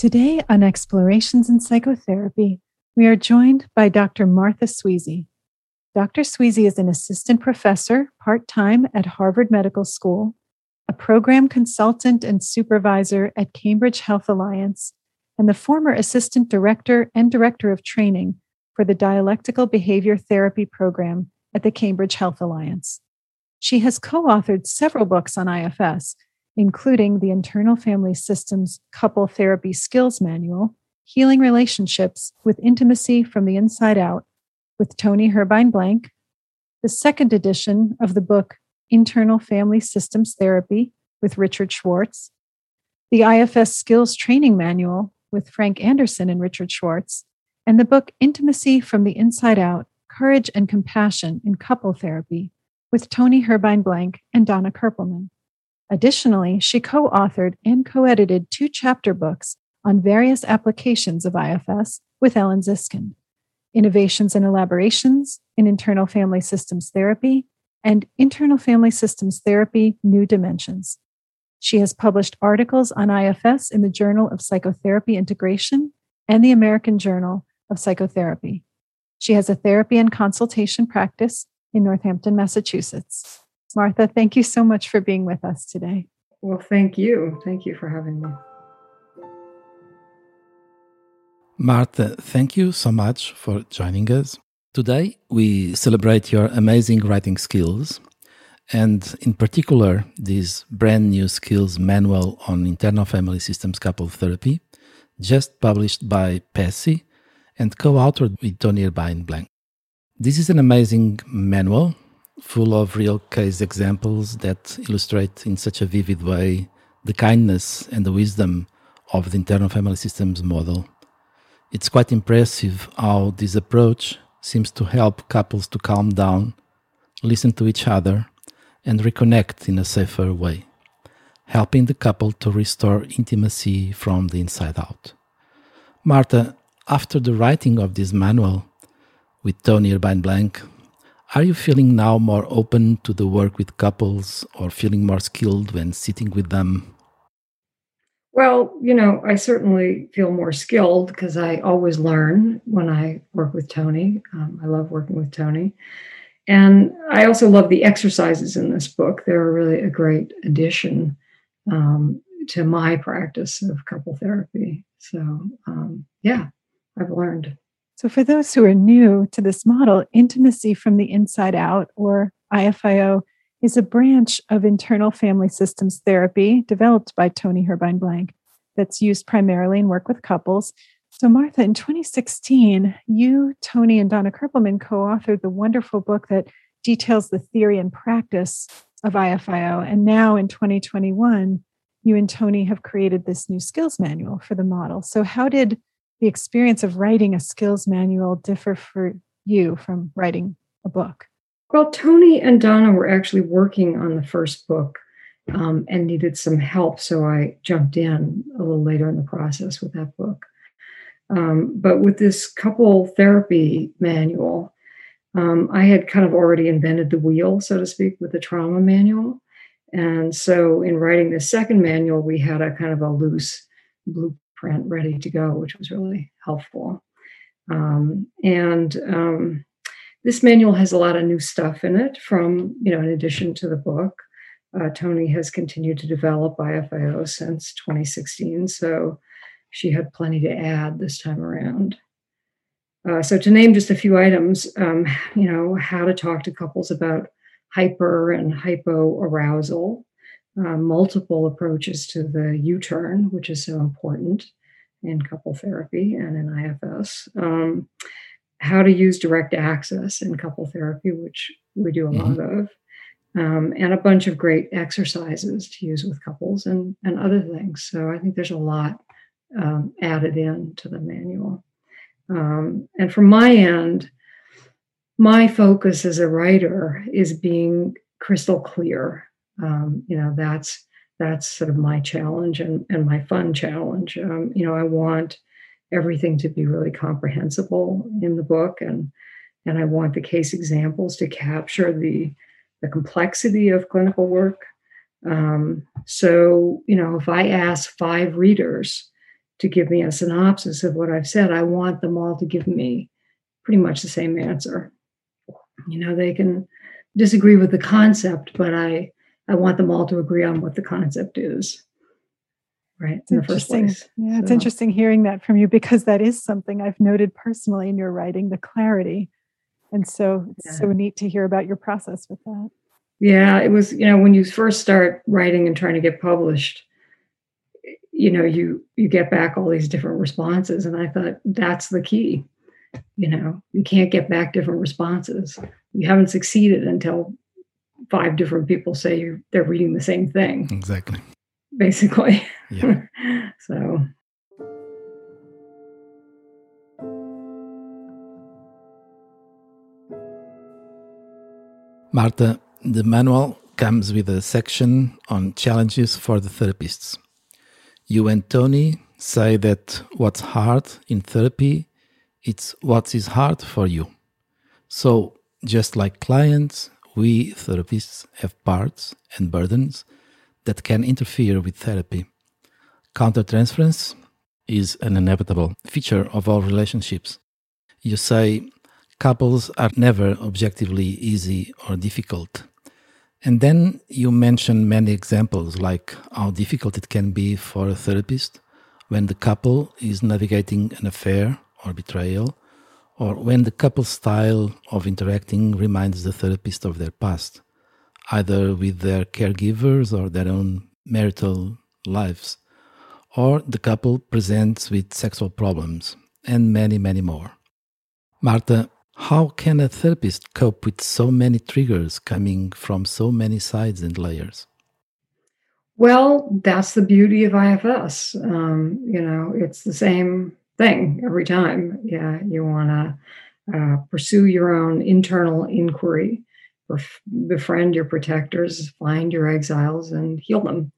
Today on Explorations in Psychotherapy, we are joined by Dr. Martha Sweezy. Dr. Sweezy is an assistant professor part time at Harvard Medical School, a program consultant and supervisor at Cambridge Health Alliance, and the former assistant director and director of training for the Dialectical Behavior Therapy program at the Cambridge Health Alliance. She has co authored several books on IFS, including the Internal Family Systems Couple Therapy Skills Manual, Healing Relationships with Intimacy from the Inside Out, with Toni Herbine Blank, the second edition of the book Internal Family Systems Therapy with Richard Schwartz, the IFS Skills Training Manual with Frank Anderson and Richard Schwartz, and the book Intimacy from the Inside Out Courage and Compassion in Couple Therapy with Toni Herbine Blank and Donna Kerpelman. Additionally, she co authored and co edited two chapter books on various applications of IFS with Ellen Ziskind Innovations and Elaborations in Internal Family Systems Therapy and Internal Family Systems Therapy New Dimensions. She has published articles on IFS in the Journal of Psychotherapy Integration and the American Journal of Psychotherapy. She has a therapy and consultation practice in Northampton, Massachusetts. Martha, thank you so much for being with us today. Well, thank you. Thank you for having me. Martha, thank you so much for joining us. Today, we celebrate your amazing writing skills, and in particular, this brand new skills manual on internal family systems couple therapy, just published by PESI and co authored with Toni Herbine Blank. This is an amazing manual full of real case examples that illustrate in such a vivid way the kindness and the wisdom of the internal family systems model. It's quite impressive how this approach seems to help couples to calm down, listen to each other, and reconnect in a safer way, helping the couple to restore intimacy from the inside out. Martha, after the writing of this manual with Toni Herbine Blank, are you feeling now more open to the work with couples or feeling more skilled when sitting with them? Well, you know, I certainly feel more skilled because I always learn when I work with Toni. Um, I love working with Toni. And I also love the exercises in this book. They're really a great addition um, to my practice of couple therapy. So, um, yeah, I've learned. So, for those who are new to this model, intimacy from the inside out, or IFIO, is a branch of internal family systems therapy developed by Toni Herbine Blank that's used primarily in work with couples. So, Martha, in 2016, you, Toni, and Donna Kerpelman co authored the wonderful book that details the theory and practice of IFIO. And now in 2021, you and Toni have created this new skills manual for the model. So, how did the experience of writing a skills manual differ for you from writing a book? Well, Toni and Donna were actually working on the first book um, and needed some help. So I jumped in a little later in the process with that book. Um, but with this couple therapy manual, um, I had kind of already invented the wheel, so to speak, with the trauma manual. And so in writing the second manual, we had a kind of a loose print ready to go, which was really helpful. Um, and um, this manual has a lot of new stuff in it from, you know, in addition to the book. Uh, Toni has continued to develop IFIO since 2016, so she had plenty to add this time around. Uh, so, to name just a few items, um, you know, how to talk to couples about hyper and hypo arousal, uh, multiple approaches to the U turn, which is so important in couple therapy and in IFS. Um, how to use direct access in couple therapy, which we do a mm-hmm. lot of, um, and a bunch of great exercises to use with couples and, and other things. So I think there's a lot um, added in to the manual. Um, and from my end, my focus as a writer is being crystal clear um, you know that's that's sort of my challenge and, and my fun challenge um, you know i want everything to be really comprehensible in the book and and i want the case examples to capture the the complexity of clinical work um, so you know if i ask five readers to give me a synopsis of what I've said, I want them all to give me pretty much the same answer. You know, they can disagree with the concept, but I I want them all to agree on what the concept is. Right. It's in the first place. Yeah, so. it's interesting hearing that from you because that is something I've noted personally in your writing, the clarity. And so it's yeah. so neat to hear about your process with that. Yeah, it was, you know, when you first start writing and trying to get published, you know, you you get back all these different responses. And I thought that's the key. You know, you can't get back different responses. You haven't succeeded until five different people say you they're reading the same thing. Exactly. Basically. Yeah. so Marta, the manual comes with a section on challenges for the therapists. You and Toni say that what's hard in therapy, it's what is hard for you. So, just like clients, we therapists have parts and burdens that can interfere with therapy. Countertransference is an inevitable feature of all relationships. You say couples are never objectively easy or difficult. And then you mention many examples like how difficult it can be for a therapist when the couple is navigating an affair or betrayal, or when the couple's style of interacting reminds the therapist of their past, either with their caregivers or their own marital lives, or the couple presents with sexual problems, and many, many more. Marta, how can a therapist cope with so many triggers coming from so many sides and layers? Well, that's the beauty of IFS. Um, you know, it's the same thing every time. Yeah, you want to uh, pursue your own internal inquiry, befriend your protectors, find your exiles, and heal them.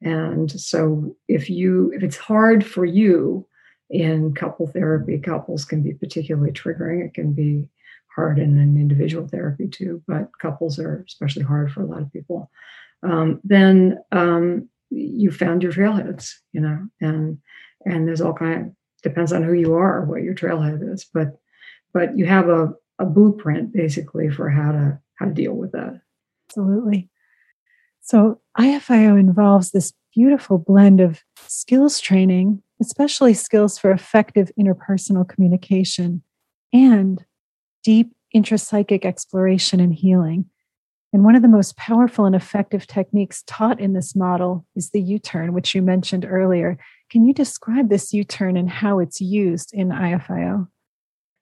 And so, if you if it's hard for you in couple therapy, couples can be particularly triggering. It can be hard in an individual therapy too, but couples are especially hard for a lot of people. Um, then um, you found your trailheads, you know, and and there's all kind depends on who you are, what your trailhead is, but but you have a, a blueprint basically for how to how to deal with that. Absolutely. So IFIO involves this beautiful blend of skills training especially skills for effective interpersonal communication and deep intrapsychic exploration and healing. And one of the most powerful and effective techniques taught in this model is the U turn, which you mentioned earlier. Can you describe this U turn and how it's used in IFIO?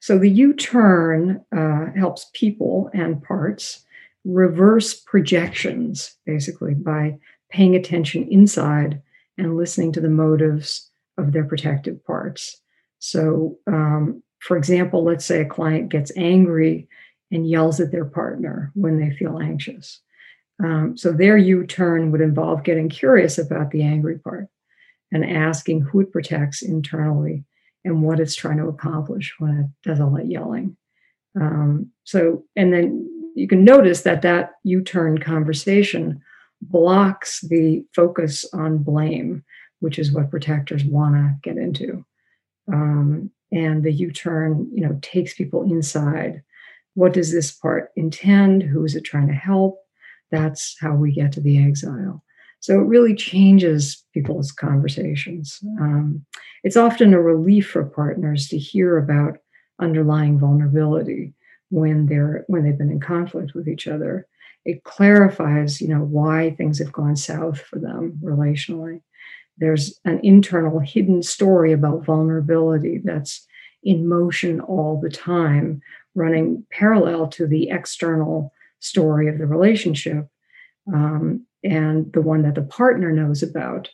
So, the U turn uh, helps people and parts reverse projections, basically, by paying attention inside and listening to the motives of their protective parts. So, um, for example, let's say a client gets angry and yells at their partner when they feel anxious. Um, so, their U turn would involve getting curious about the angry part and asking who it protects internally and what it's trying to accomplish when it does all that yelling. Um, so, and then you can notice that that U turn conversation blocks the focus on blame which is what protectors want to get into. Um, and the U-turn, you know, takes people inside. What does this part intend? Who is it trying to help? That's how we get to the exile. So it really changes people's conversations. Um, it's often a relief for partners to hear about underlying vulnerability when they're when they've been in conflict with each other. It clarifies, you know, why things have gone south for them relationally there's an internal hidden story about vulnerability that's in motion all the time, running parallel to the external story of the relationship um, and the one that the partner knows about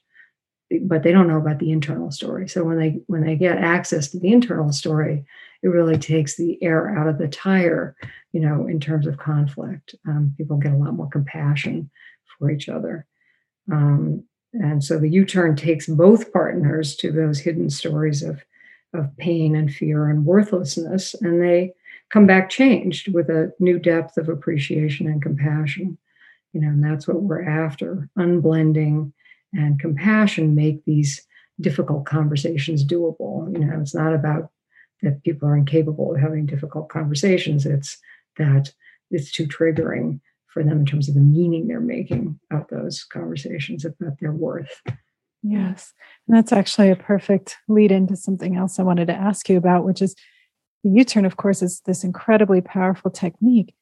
but they don't know about the internal story. So when they when they get access to the internal story it really takes the air out of the tire you know in terms of conflict. Um, people get a lot more compassion for each other. Um, and so the U turn takes both partners to those hidden stories of, of pain and fear and worthlessness, and they come back changed with a new depth of appreciation and compassion. You know, and that's what we're after. Unblending and compassion make these difficult conversations doable. You know, it's not about that people are incapable of having difficult conversations. It's that it's too triggering for them in terms of the meaning they're making of those conversations about their worth. Yes. And that's actually a perfect lead into something else I wanted to ask you about, which is the U turn, of course, is this incredibly powerful technique.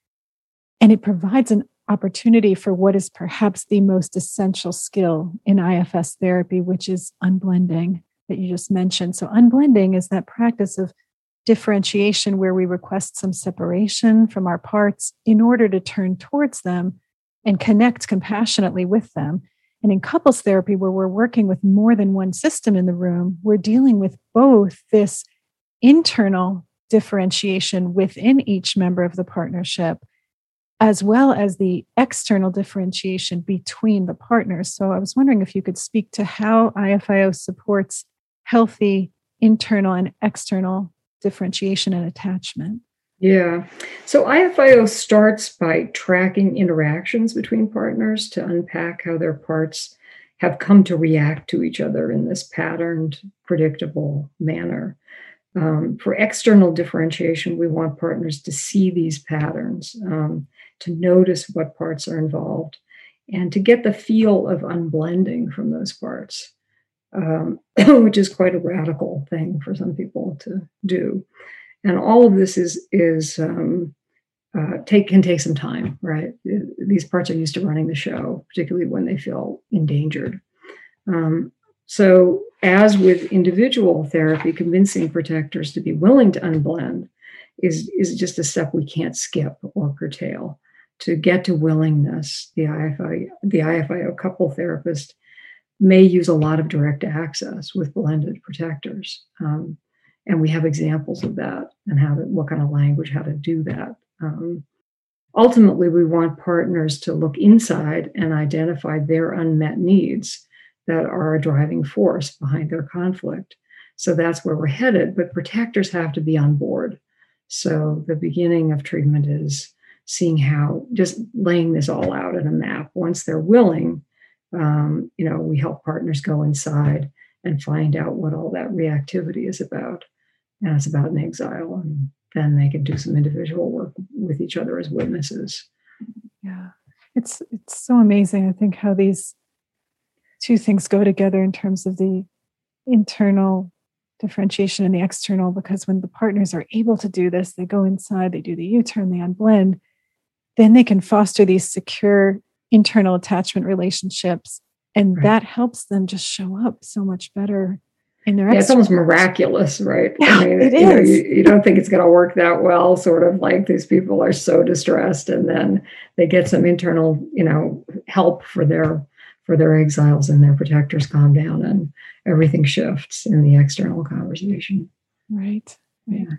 And it provides an opportunity for what is perhaps the most essential skill in IFS therapy, which is unblending that you just mentioned. So, unblending is that practice of differentiation where we request some separation from our parts in order to turn towards them and connect compassionately with them. And in couples therapy, where we're working with more than one system in the room, we're dealing with both this internal differentiation within each member of the partnership, as well as the external differentiation between the partners. So I was wondering if you could speak to how IFIO supports healthy internal and external differentiation and attachment. Yeah. So IFIO starts by tracking interactions between partners to unpack how their parts have come to react to each other in this patterned, predictable manner. Um, for external differentiation, we want partners to see these patterns, um, to notice what parts are involved, and to get the feel of unblending from those parts, um, which is quite a radical thing for some people to do and all of this is is um, uh, take can take some time, right? These parts are used to running the show, particularly when they feel endangered. Um, so, as with individual therapy, convincing protectors to be willing to unblend is is just a step we can't skip or curtail. To get to willingness, the IFI the IFIO couple therapist may use a lot of direct access with blended protectors. Um, and we have examples of that and how to, what kind of language, how to do that. Um, ultimately, we want partners to look inside and identify their unmet needs that are a driving force behind their conflict. So that's where we're headed. But protectors have to be on board. So the beginning of treatment is seeing how just laying this all out in a map. Once they're willing, um, you know, we help partners go inside and find out what all that reactivity is about. And it's about an exile and then they can do some individual work with each other as witnesses. Yeah. It's it's so amazing i think how these two things go together in terms of the internal differentiation and the external because when the partners are able to do this they go inside they do the u-turn they unblend then they can foster these secure internal attachment relationships and right. that helps them just show up so much better in their yeah, it's almost miraculous, right? Yeah, I mean, it you, is. Know, you, you, don't think it's going to work that well, sort of like these people are so distressed, and then they get some internal, you know, help for their for their exiles, and their protectors calm down, and everything shifts in the external conversation. Right. Right. Yeah.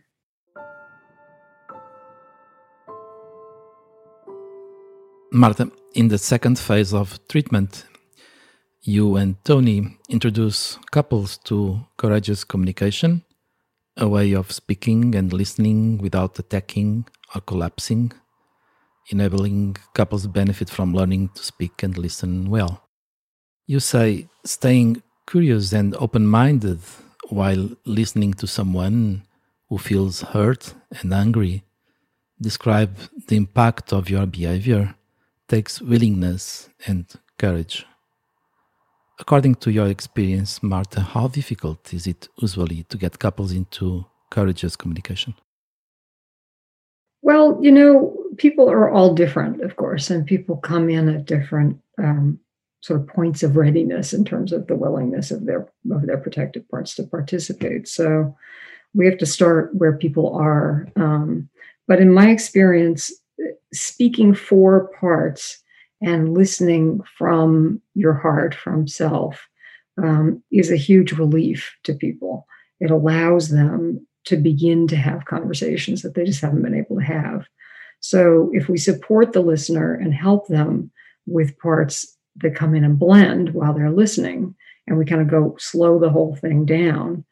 Martha, in the second phase of treatment, you and Toni introduce couples to courageous communication, a way of speaking and listening without attacking or collapsing, enabling couples benefit from learning to speak and listen well. You say staying curious and open minded while listening to someone who feels hurt and angry. Describe the impact of your behavior takes willingness and courage. According to your experience, Martha, how difficult is it usually to get couples into courageous communication? Well, you know, people are all different, of course, and people come in at different um, sort of points of readiness in terms of the willingness of their of their protective parts to participate. So we have to start where people are. Um, but in my experience, speaking for parts and listening from your heart, from self, um, is a huge relief to people. It allows them to begin to have conversations that they just haven't been able to have. So, if we support the listener and help them with parts that come in and blend while they're listening, and we kind of go slow the whole thing down,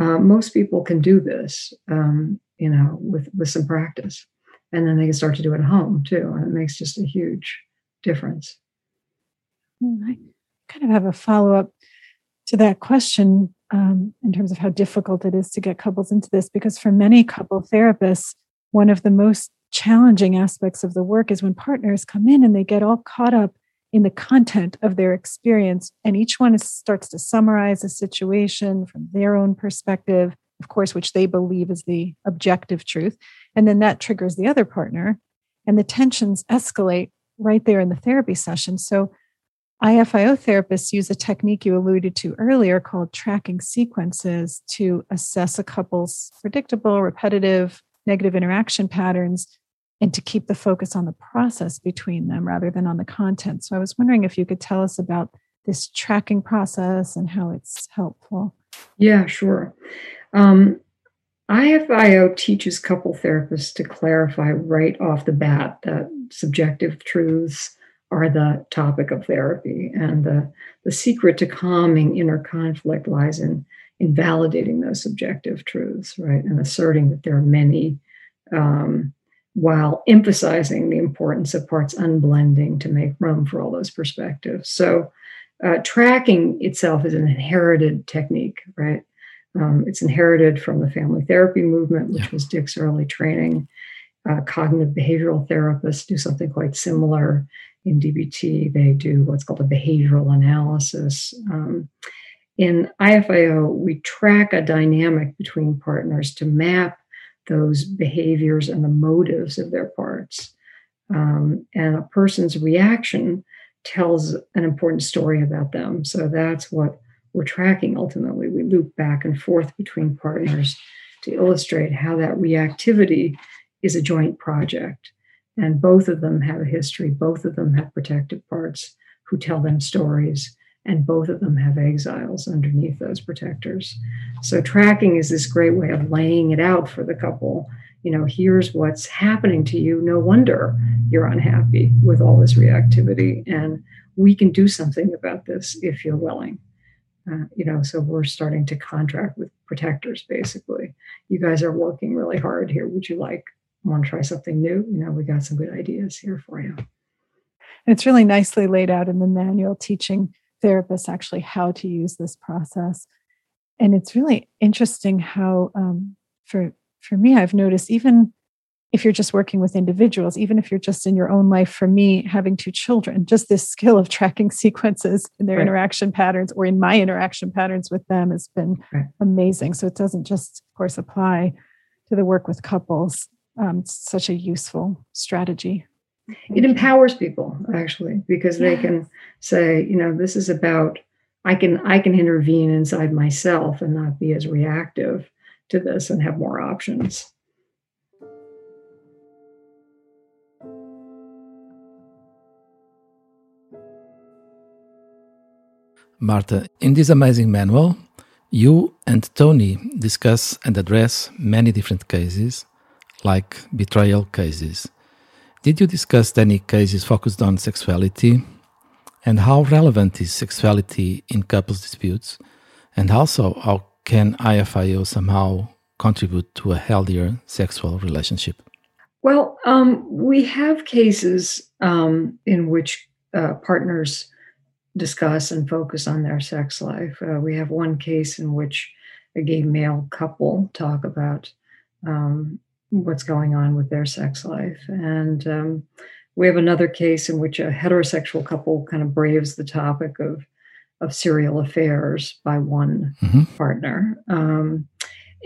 uh, most people can do this, um, you know, with with some practice, and then they can start to do it at home too, and it makes just a huge difference. I kind of have a follow up to that question um, in terms of how difficult it is to get couples into this, because for many couple therapists, one of the most challenging aspects of the work is when partners come in and they get all caught up in the content of their experience, and each one is, starts to summarize a situation from their own perspective, of course, which they believe is the objective truth. And then that triggers the other partner, and the tensions escalate right there in the therapy session. So IFIO therapists use a technique you alluded to earlier called tracking sequences to assess a couple's predictable, repetitive, negative interaction patterns and to keep the focus on the process between them rather than on the content. So I was wondering if you could tell us about this tracking process and how it's helpful. Yeah, sure. Um, IFIO teaches couple therapists to clarify right off the bat that subjective truths are the topic of therapy. And the, the secret to calming inner conflict lies in, in validating those subjective truths, right? And asserting that there are many, um, while emphasizing the importance of parts unblending to make room for all those perspectives. So, uh, tracking itself is an inherited technique, right? Um, it's inherited from the family therapy movement, which yeah. was Dick's early training. Uh, cognitive behavioral therapists do something quite similar in DBT, they do what's called a behavioral analysis. Um, in IFIO, we track a dynamic between partners to map those behaviors and the motives of their parts. Um, and a person's reaction tells an important story about them. So that's what we're tracking ultimately. We loop back and forth between partners to illustrate how that reactivity is a joint project. And both of them have a history, both of them have protective parts who tell them stories, and both of them have exiles underneath those protectors. So, tracking is this great way of laying it out for the couple. You know, here's what's happening to you. No wonder you're unhappy with all this reactivity. And we can do something about this if you're willing. Uh, you know, so we're starting to contract with protectors basically. You guys are working really hard here. Would you like want to try something new, you know, we got some good ideas here for you. And it's really nicely laid out in the manual teaching therapists actually how to use this process. And it's really interesting how, um, for for me, I've noticed even if you're just working with individuals, even if you're just in your own life, for me, having two children, just this skill of tracking sequences in their right. interaction patterns or in my interaction patterns with them has been right. amazing. So it doesn't just, of course, apply to the work with couples, um, such a useful strategy. It empowers people actually because they can say, you know, this is about I can I can intervene inside myself and not be as reactive to this and have more options. Martha, in this amazing manual, you and Toni discuss and address many different cases like betrayal cases. Did you discuss any cases focused on sexuality? And how relevant is sexuality in couples disputes? And also, how can IFIO somehow contribute to a healthier sexual relationship? Well, um, we have cases um, in which uh, partners discuss and focus on their sex life. Uh, we have one case in which a gay male couple talk about um, what's going on with their sex life. And um, we have another case in which a heterosexual couple kind of braves the topic of of serial affairs by one mm-hmm. partner. Um,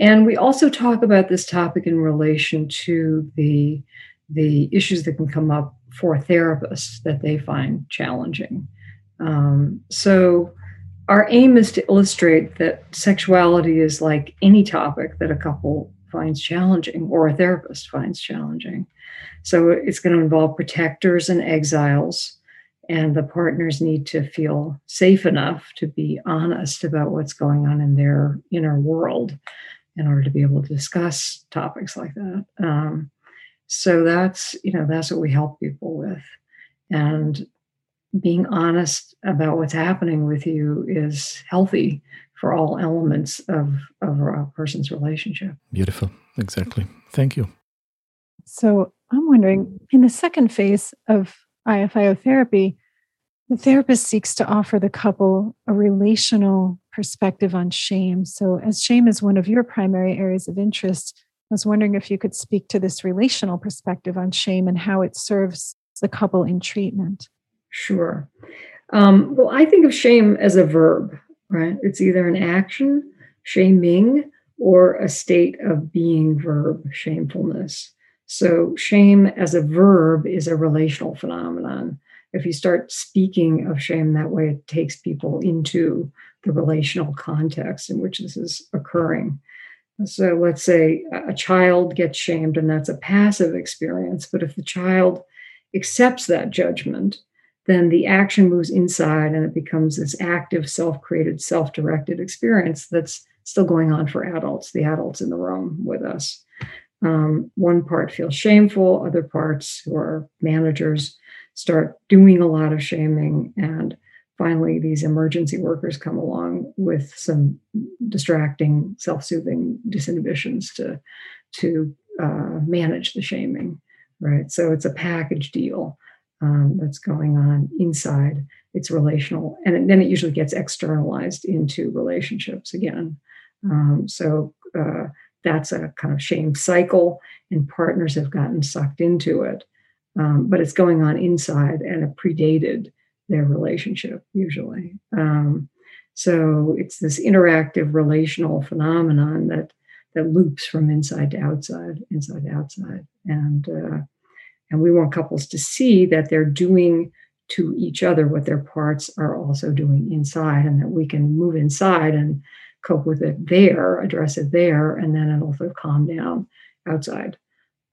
and we also talk about this topic in relation to the the issues that can come up for therapists that they find challenging. Um, so our aim is to illustrate that sexuality is like any topic that a couple finds challenging or a therapist finds challenging. So it's going to involve protectors and exiles, and the partners need to feel safe enough to be honest about what's going on in their inner world in order to be able to discuss topics like that. Um, so that's you know that's what we help people with, and being honest about what's happening with you is healthy for all elements of, of a person's relationship. Beautiful. Exactly. Thank you. So I'm wondering in the second phase of IFIO therapy, the therapist seeks to offer the couple a relational perspective on shame. So, as shame is one of your primary areas of interest, I was wondering if you could speak to this relational perspective on shame and how it serves the couple in treatment. Sure. Um, well, I think of shame as a verb, right? It's either an action, shaming, or a state of being verb, shamefulness. So, shame as a verb is a relational phenomenon. If you start speaking of shame that way, it takes people into the relational context in which this is occurring. So, let's say a child gets shamed, and that's a passive experience. But if the child accepts that judgment, then the action moves inside and it becomes this active, self created, self directed experience that's still going on for adults, the adults in the room with us. Um, one part feels shameful, other parts who are managers start doing a lot of shaming. And finally, these emergency workers come along with some distracting, self soothing disinhibitions to, to uh, manage the shaming, right? So it's a package deal um, that's going on inside. It's relational. And then it usually gets externalized into relationships again. Um, so uh, that's a kind of shame cycle, and partners have gotten sucked into it. Um, but it's going on inside and it predated their relationship, usually. Um, so it's this interactive relational phenomenon that that loops from inside to outside, inside to outside, and uh, and we want couples to see that they're doing to each other what their parts are also doing inside, and that we can move inside and cope with it there, address it there, and then it'll sort of calm down outside.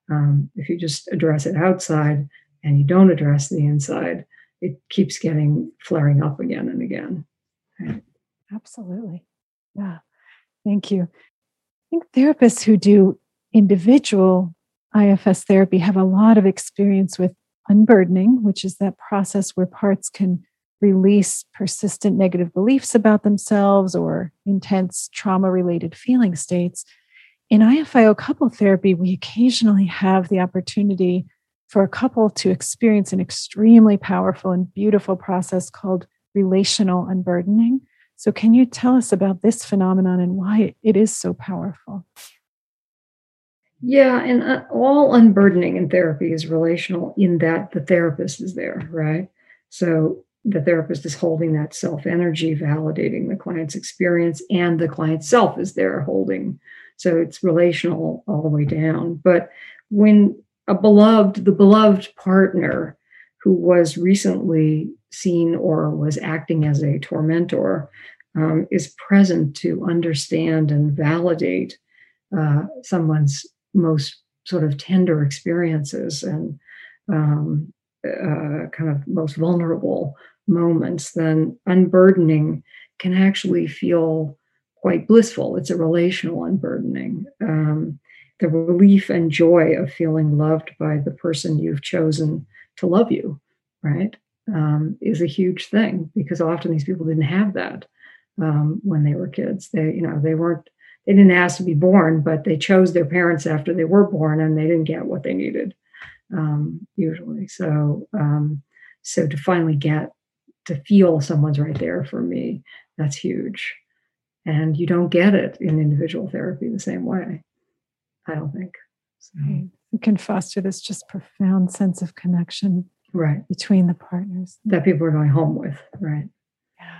Um, if you just address it outside and you don't address the inside, it keeps getting flaring up again and again. Right? Absolutely. Yeah. Thank you. I think therapists who do individual IFS therapy have a lot of experience with unburdening, which is that process where parts can release persistent negative beliefs about themselves or intense trauma related feeling states. In IFIO couple therapy, we occasionally have the opportunity for a couple to experience an extremely powerful and beautiful process called relational unburdening. So, can you tell us about this phenomenon and why it is so powerful? Yeah, and uh, all unburdening in therapy is relational in that the therapist is there, right? So the therapist is holding that self energy, validating the client's experience, and the client self is there holding. So it's relational all the way down. But when a beloved, the beloved partner who was recently seen or was acting as a tormentor um, is present to understand and validate uh, someone's most sort of tender experiences and um, uh, kind of most vulnerable moments, then unburdening can actually feel quite blissful. It's a relational unburdening. Um, the relief and joy of feeling loved by the person you've chosen to love you, right, um, is a huge thing because often these people didn't have that um, when they were kids. They, you know, they weren't they didn't ask to be born, but they chose their parents after they were born, and they didn't get what they needed um, usually. So, um, so to finally get to feel someone's right there for me, that's huge. And you don't get it in individual therapy the same way. I don't think. So. It can foster this just profound sense of connection right between the partners that people are going home with. Right. Yeah.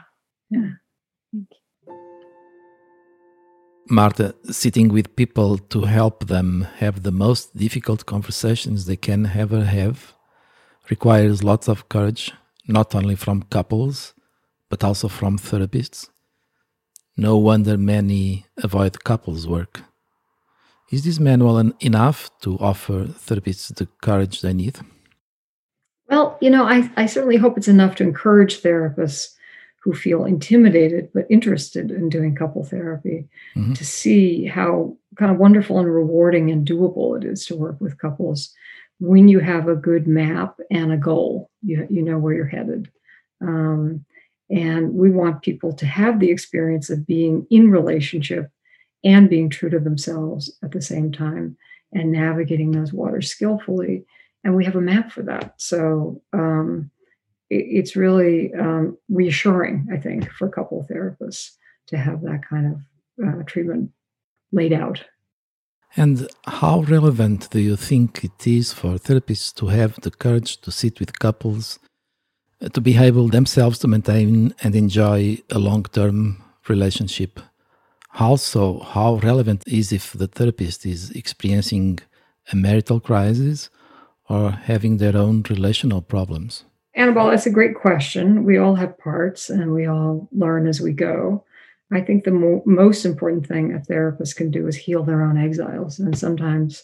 Yeah. Thank you. Martha, sitting with people to help them have the most difficult conversations they can ever have requires lots of courage, not only from couples, but also from therapists. No wonder many avoid couples work. Is this manual enough to offer therapists the courage they need? Well, you know, I, I certainly hope it's enough to encourage therapists who feel intimidated but interested in doing couple therapy mm-hmm. to see how kind of wonderful and rewarding and doable it is to work with couples when you have a good map and a goal. You, you know where you're headed. Um, and we want people to have the experience of being in relationship and being true to themselves at the same time and navigating those waters skillfully. And we have a map for that. So um, it's really um, reassuring, I think, for couple therapists to have that kind of uh, treatment laid out. And how relevant do you think it is for therapists to have the courage to sit with couples, uh, to be able themselves to maintain and enjoy a long term relationship? Also, how relevant is if the therapist is experiencing a marital crisis or having their own relational problems? Annabelle, that's a great question. We all have parts and we all learn as we go. I think the mo- most important thing a therapist can do is heal their own exiles. And sometimes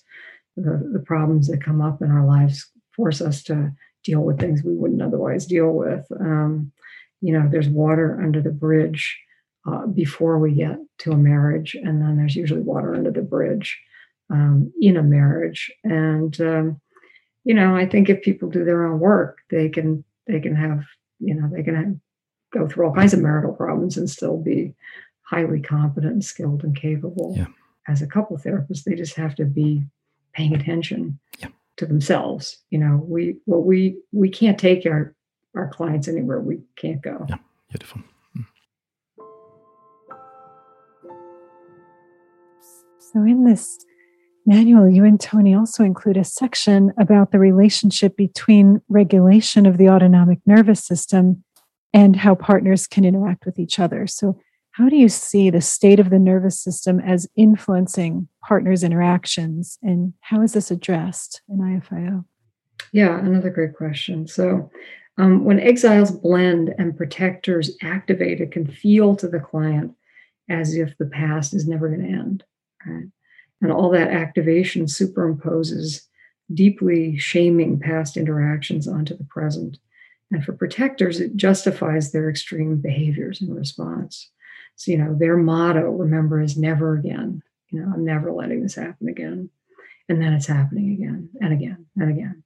the, the problems that come up in our lives force us to deal with things we wouldn't otherwise deal with. Um, you know, there's water under the bridge uh, before we get to a marriage, and then there's usually water under the bridge um, in a marriage. And um, you know, I think if people do their own work, they can they can have you know they can have, go through all kinds of marital problems and still be highly competent and skilled and capable. Yeah. As a couple therapist, they just have to be paying attention yeah. to themselves. You know, we well we we can't take our our clients anywhere we can't go. Yeah, beautiful. Mm. So in this manual, you and Toni also include a section about the relationship between regulation of the autonomic nervous system and how partners can interact with each other. So, how do you see the state of the nervous system as influencing partners' interactions, and how is this addressed in IFIO? Yeah, another great question. So, um, when exiles blend and protectors activate, it can feel to the client as if the past is never going to end. Right? And all that activation superimposes deeply shaming past interactions onto the present. And for protectors, it justifies their extreme behaviors in response. So, you know, their motto, remember, is never again. You know, I'm never letting this happen again. And then it's happening again and again and again.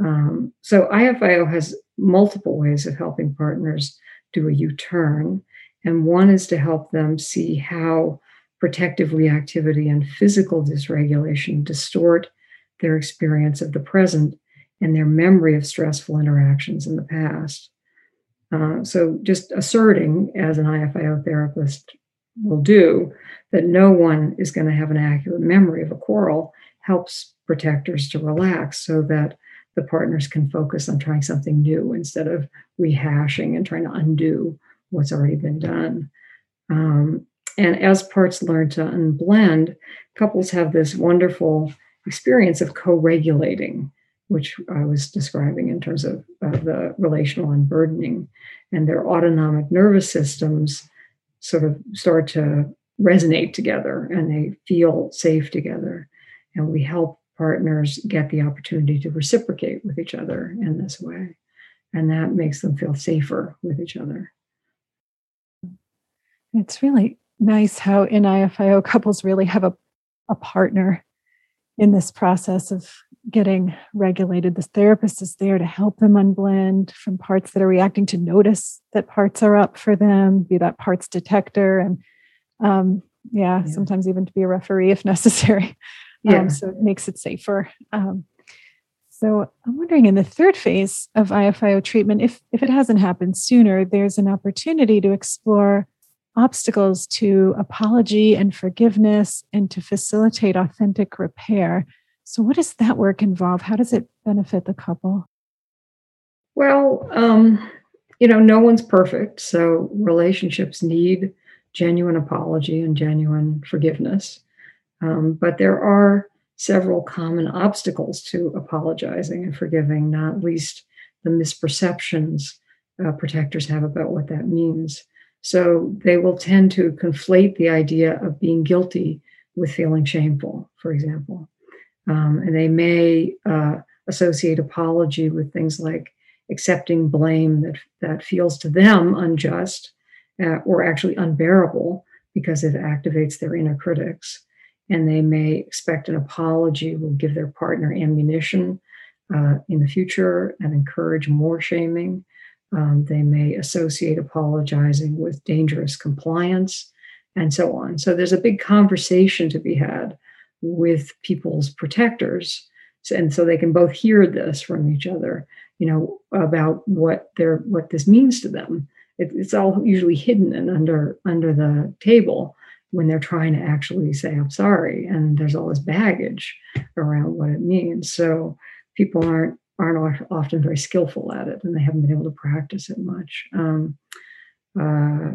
Um, so, IFIO has multiple ways of helping partners do a U turn. And one is to help them see how protective reactivity and physical dysregulation distort their experience of the present and their memory of stressful interactions in the past. Uh, so, just asserting, as an IFIO therapist will do, that no one is going to have an accurate memory of a quarrel helps protectors to relax so that the partners can focus on trying something new instead of rehashing and trying to undo what's already been done. Um, and as parts learn to unblend, couples have this wonderful experience of co regulating, which I was describing in terms of the relational unburdening. And their autonomic nervous systems sort of start to resonate together and they feel safe together. And we help partners get the opportunity to reciprocate with each other in this way. And that makes them feel safer with each other. It's really nice how in IFIO couples really have a, a partner in this process of getting regulated. The therapist is there to help them unblend from parts that are reacting to notice that parts are up for them, be that parts detector, and um, yeah, yeah, sometimes even to be a referee if necessary. Um, yeah. Um, so it makes it safer. Um, so I'm wondering in the third phase of IFIO treatment, if if it hasn't happened sooner, there's an opportunity to explore obstacles to apology and forgiveness and to facilitate authentic repair. So, what does that work involve? How does it benefit the couple? Well, um, you know, no one's perfect. So, relationships need genuine apology and genuine forgiveness. Um, but there are several common obstacles to apologizing and forgiving, not least the misperceptions uh, protectors have about what that means. So they will tend to conflate the idea of being guilty with feeling shameful, for example. Um, and they may uh, associate apology with things like accepting blame that, that feels to them unjust uh, or actually unbearable because it activates their inner critics. And they may expect an apology will give their partner ammunition uh, in the future and encourage more shaming. Um, they may associate apologizing with dangerous compliance and so on. So there's a big conversation to be had with people's protectors. And so they can both hear this from each other, you know, about what their what this means to them it, it's all usually hidden and under under the table when they're trying to actually say i'm sorry and there's all this baggage around what it means so people aren't aren't often very skillful at it and they haven't been able to practice it much. Um, uh,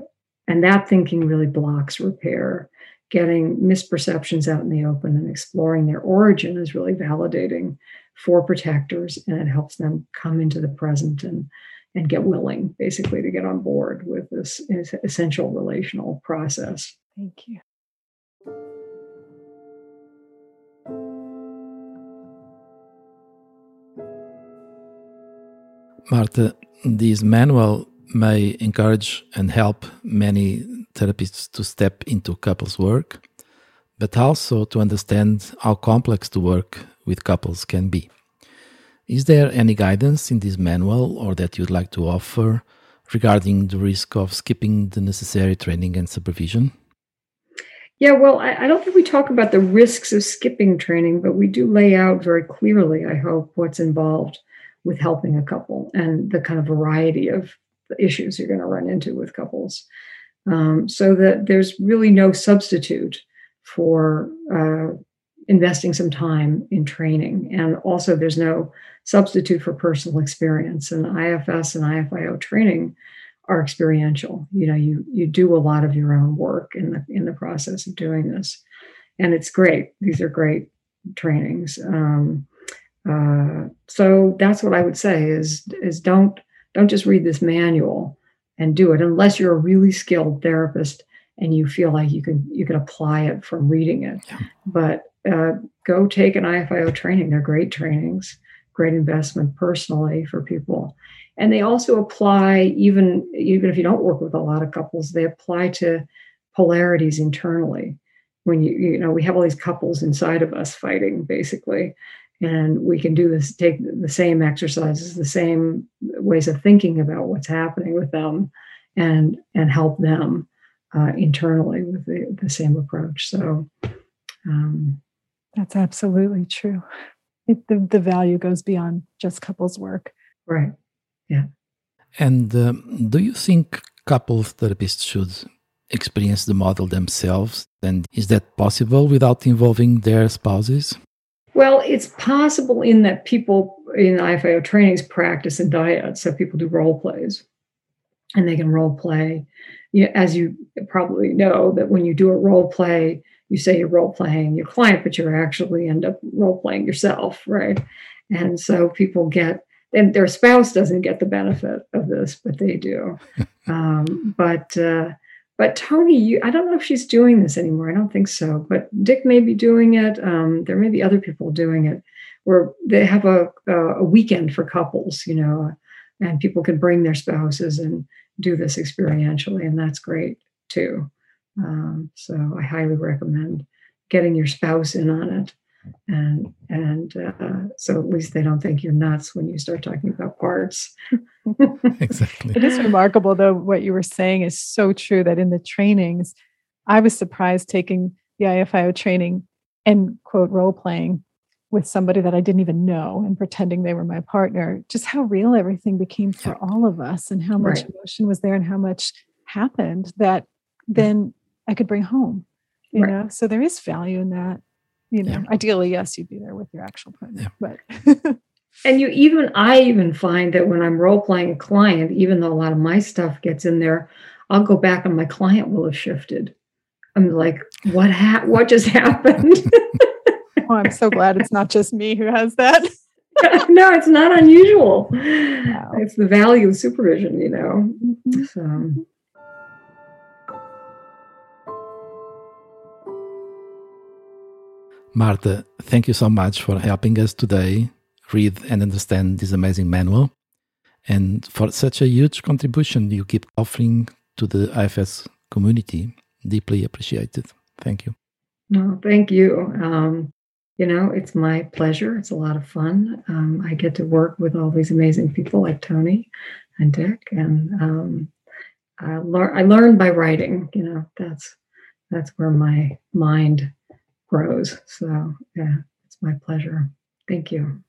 and that thinking really blocks repair. Getting misperceptions out in the open and exploring their origin is really validating for protectors and it helps them come into the present and and get willing basically to get on board with this essential relational process. Thank you Martha, this manual may encourage and help many therapists to step into couples work, but also to understand how complex the work with couples can be. Is there any guidance in this manual or that you'd like to offer regarding the risk of skipping the necessary training and supervision? Yeah, well, I, I, don't think we talk about the risks of skipping training, but we do lay out very clearly, I hope, what's involved with helping a couple and the kind of variety of issues you're going to run into with couples. Um, so that there's really no substitute for uh, investing some time in training. And also, there's no substitute for personal experience. And IFS and IFIO training are experiential. You know, you you do a lot of your own work in the in the process of doing this, and it's great. These are great trainings. Um, uh, so that's what I would say is is don't don't just read this manual and do it unless you're a really skilled therapist and you feel like you can you can apply it from reading it. Yeah. But uh, go take an IFIO training. They're great trainings, great investment personally for people, and they also apply even even if you don't work with a lot of couples. They apply to polarities internally. When you you know we have all these couples inside of us fighting basically, and we can do this take the same exercises the same ways of thinking about what's happening with them and and help them uh, internally with the, the same approach. So um, that's absolutely true. It, the, the value goes beyond just couples work. Right. Yeah. And um, do you think couples therapists should experience the model themselves? And is that possible without involving their spouses well, it's possible in that people in IFIO trainings practice and diet. So people do role plays and they can role play. As you probably know, that when you do a role play, you say you're role playing your client, but you actually end up role playing yourself, right? And so people get, and their spouse doesn't get the benefit of this, but they do. um, but uh, but Toni, you, I don't know if she's doing this anymore. I don't think so. But Dick may be doing it. Um, there may be other people doing it where they have a, a weekend for couples, you know, and people can bring their spouses and do this experientially. And that's great too. Um, so I highly recommend getting your spouse in on it and and uh, so at least they don't think you're nuts when you start talking about parts. Exactly. It is remarkable though what you were saying is so true that in the trainings i was surprised taking the ifio training and quote role playing with somebody that i didn't even know and pretending they were my partner. Just how real everything became for all of us and how much right. emotion was there and how much happened that then i could bring home you right. know? So there is value in that you know yeah. ideally yes you'd be there with your actual partner yeah. but and you even i even find that when i'm role playing a client even though a lot of my stuff gets in there i'll go back and my client will have shifted i'm like what ha- what just happened oh i'm so glad it's not just me who has that no it's not unusual wow. it's the value of supervision you know mm-hmm. so Martha, thank you so much for helping us today read and understand this amazing manual and for such a huge contribution you keep offering to the IFS community. Deeply appreciated. Thank you. No, thank you. Um, you know, it's my pleasure. It's a lot of fun. Um, I get to work with all these amazing people like Toni and Dick, and um, I, learn. I learn by writing. You know, that's that's where my mind grows. So, yeah, it's my pleasure. Thank you.